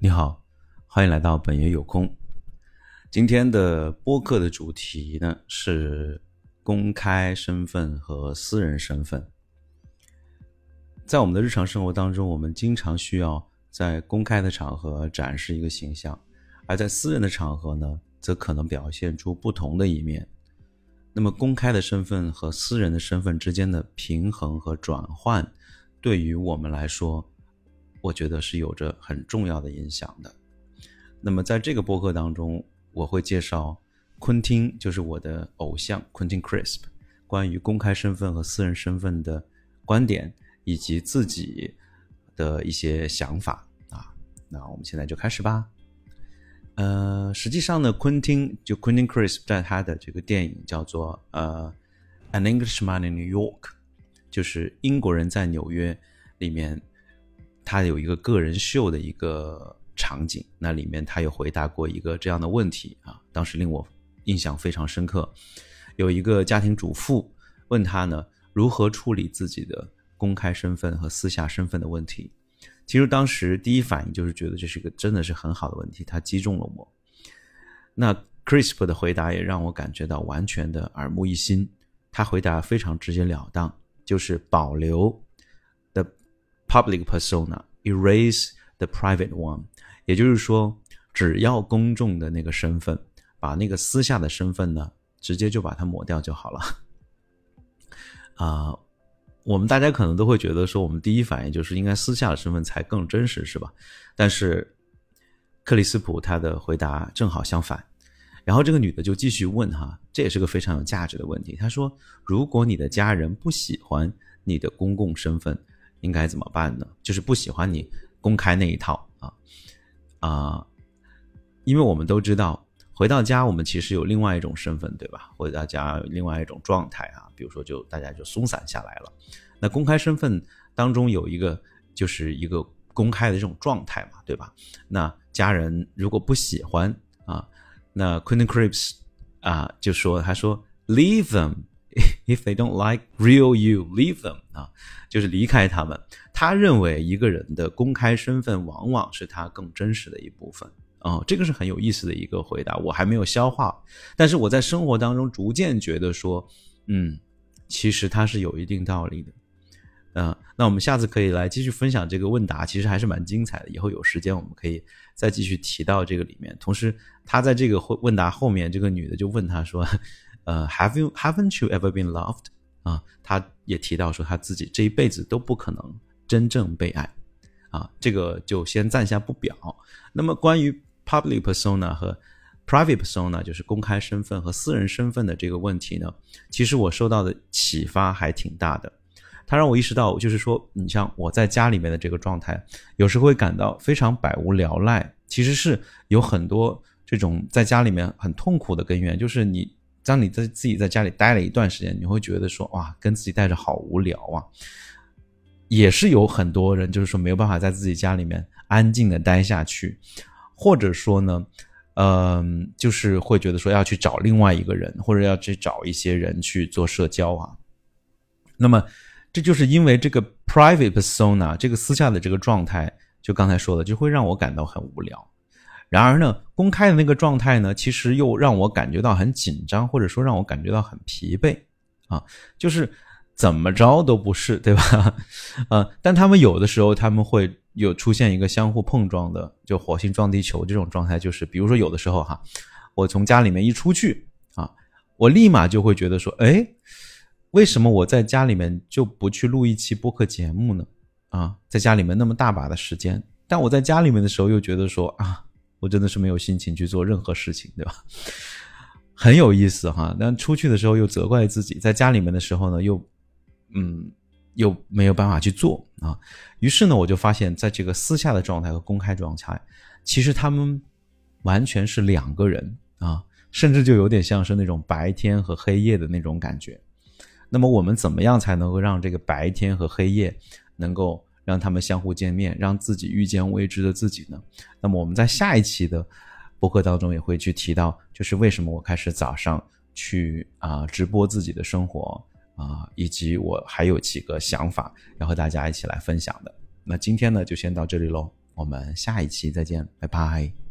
你好，欢迎来到本爷有空。今天的播客的主题呢是公开身份和私人身份。在我们的日常生活当中，我们经常需要在公开的场合展示一个形象，而在私人的场合呢，则可能表现出不同的一面。那么，公开的身份和私人的身份之间的平衡和转换，对于我们来说。我觉得是有着很重要的影响的。那么在这个播客当中，我会介绍昆汀，就是我的偶像昆汀 Crisp，关于公开身份和私人身份的观点，以及自己的一些想法啊。那我们现在就开始吧。呃，实际上呢，昆汀就昆汀 Crisp 在他的这个电影叫做呃《An Englishman in New York》，就是英国人在纽约里面。他有一个个人秀的一个场景，那里面他有回答过一个这样的问题啊，当时令我印象非常深刻。有一个家庭主妇问他呢，如何处理自己的公开身份和私下身份的问题。其实当时第一反应就是觉得这是一个真的是很好的问题，他击中了我。那 Crisp 的回答也让我感觉到完全的耳目一新。他回答非常直截了当，就是保留。Public persona erase the private one，也就是说，只要公众的那个身份，把那个私下的身份呢，直接就把它抹掉就好了。啊，我们大家可能都会觉得说，我们第一反应就是应该私下的身份才更真实，是吧？但是克里斯普他的回答正好相反。然后这个女的就继续问哈，这也是个非常有价值的问题。她说：“如果你的家人不喜欢你的公共身份。”应该怎么办呢？就是不喜欢你公开那一套啊啊，因为我们都知道，回到家我们其实有另外一种身份，对吧？回到家有另外一种状态啊，比如说就大家就松散下来了。那公开身份当中有一个就是一个公开的这种状态嘛，对吧？那家人如果不喜欢啊，那 Quentin Cripps 啊就说他说 Leave them。If they don't like real you, leave them 啊，就是离开他们。他认为一个人的公开身份往往是他更真实的一部分哦，这个是很有意思的一个回答，我还没有消化。但是我在生活当中逐渐觉得说，嗯，其实它是有一定道理的。嗯，那我们下次可以来继续分享这个问答，其实还是蛮精彩的。以后有时间我们可以再继续提到这个里面。同时，他在这个问答后面，这个女的就问他说。呃，Have you haven't you ever been loved？啊，他也提到说他自己这一辈子都不可能真正被爱，啊，这个就先暂下不表。那么关于 public persona 和 private persona，就是公开身份和私人身份的这个问题呢，其实我受到的启发还挺大的。他让我意识到，就是说，你像我在家里面的这个状态，有时会感到非常百无聊赖，其实是有很多这种在家里面很痛苦的根源，就是你。当你在自己在家里待了一段时间，你会觉得说哇，跟自己待着好无聊啊。也是有很多人就是说没有办法在自己家里面安静的待下去，或者说呢，嗯，就是会觉得说要去找另外一个人，或者要去找一些人去做社交啊。那么这就是因为这个 private persona 这个私下的这个状态，就刚才说的，就会让我感到很无聊。然而呢，公开的那个状态呢，其实又让我感觉到很紧张，或者说让我感觉到很疲惫，啊，就是怎么着都不是，对吧？呃，但他们有的时候他们会有出现一个相互碰撞的，就火星撞地球这种状态，就是比如说有的时候哈，我从家里面一出去啊，我立马就会觉得说，哎，为什么我在家里面就不去录一期播客节目呢？啊，在家里面那么大把的时间，但我在家里面的时候又觉得说啊。我真的是没有心情去做任何事情，对吧？很有意思哈。但出去的时候又责怪自己，在家里面的时候呢，又嗯，又没有办法去做啊。于是呢，我就发现，在这个私下的状态和公开状态，其实他们完全是两个人啊，甚至就有点像是那种白天和黑夜的那种感觉。那么，我们怎么样才能够让这个白天和黑夜能够？让他们相互见面，让自己遇见未知的自己呢？那么我们在下一期的播客当中也会去提到，就是为什么我开始早上去啊直播自己的生活啊，以及我还有几个想法要和大家一起来分享的。那今天呢就先到这里喽。我们下一期再见，拜拜。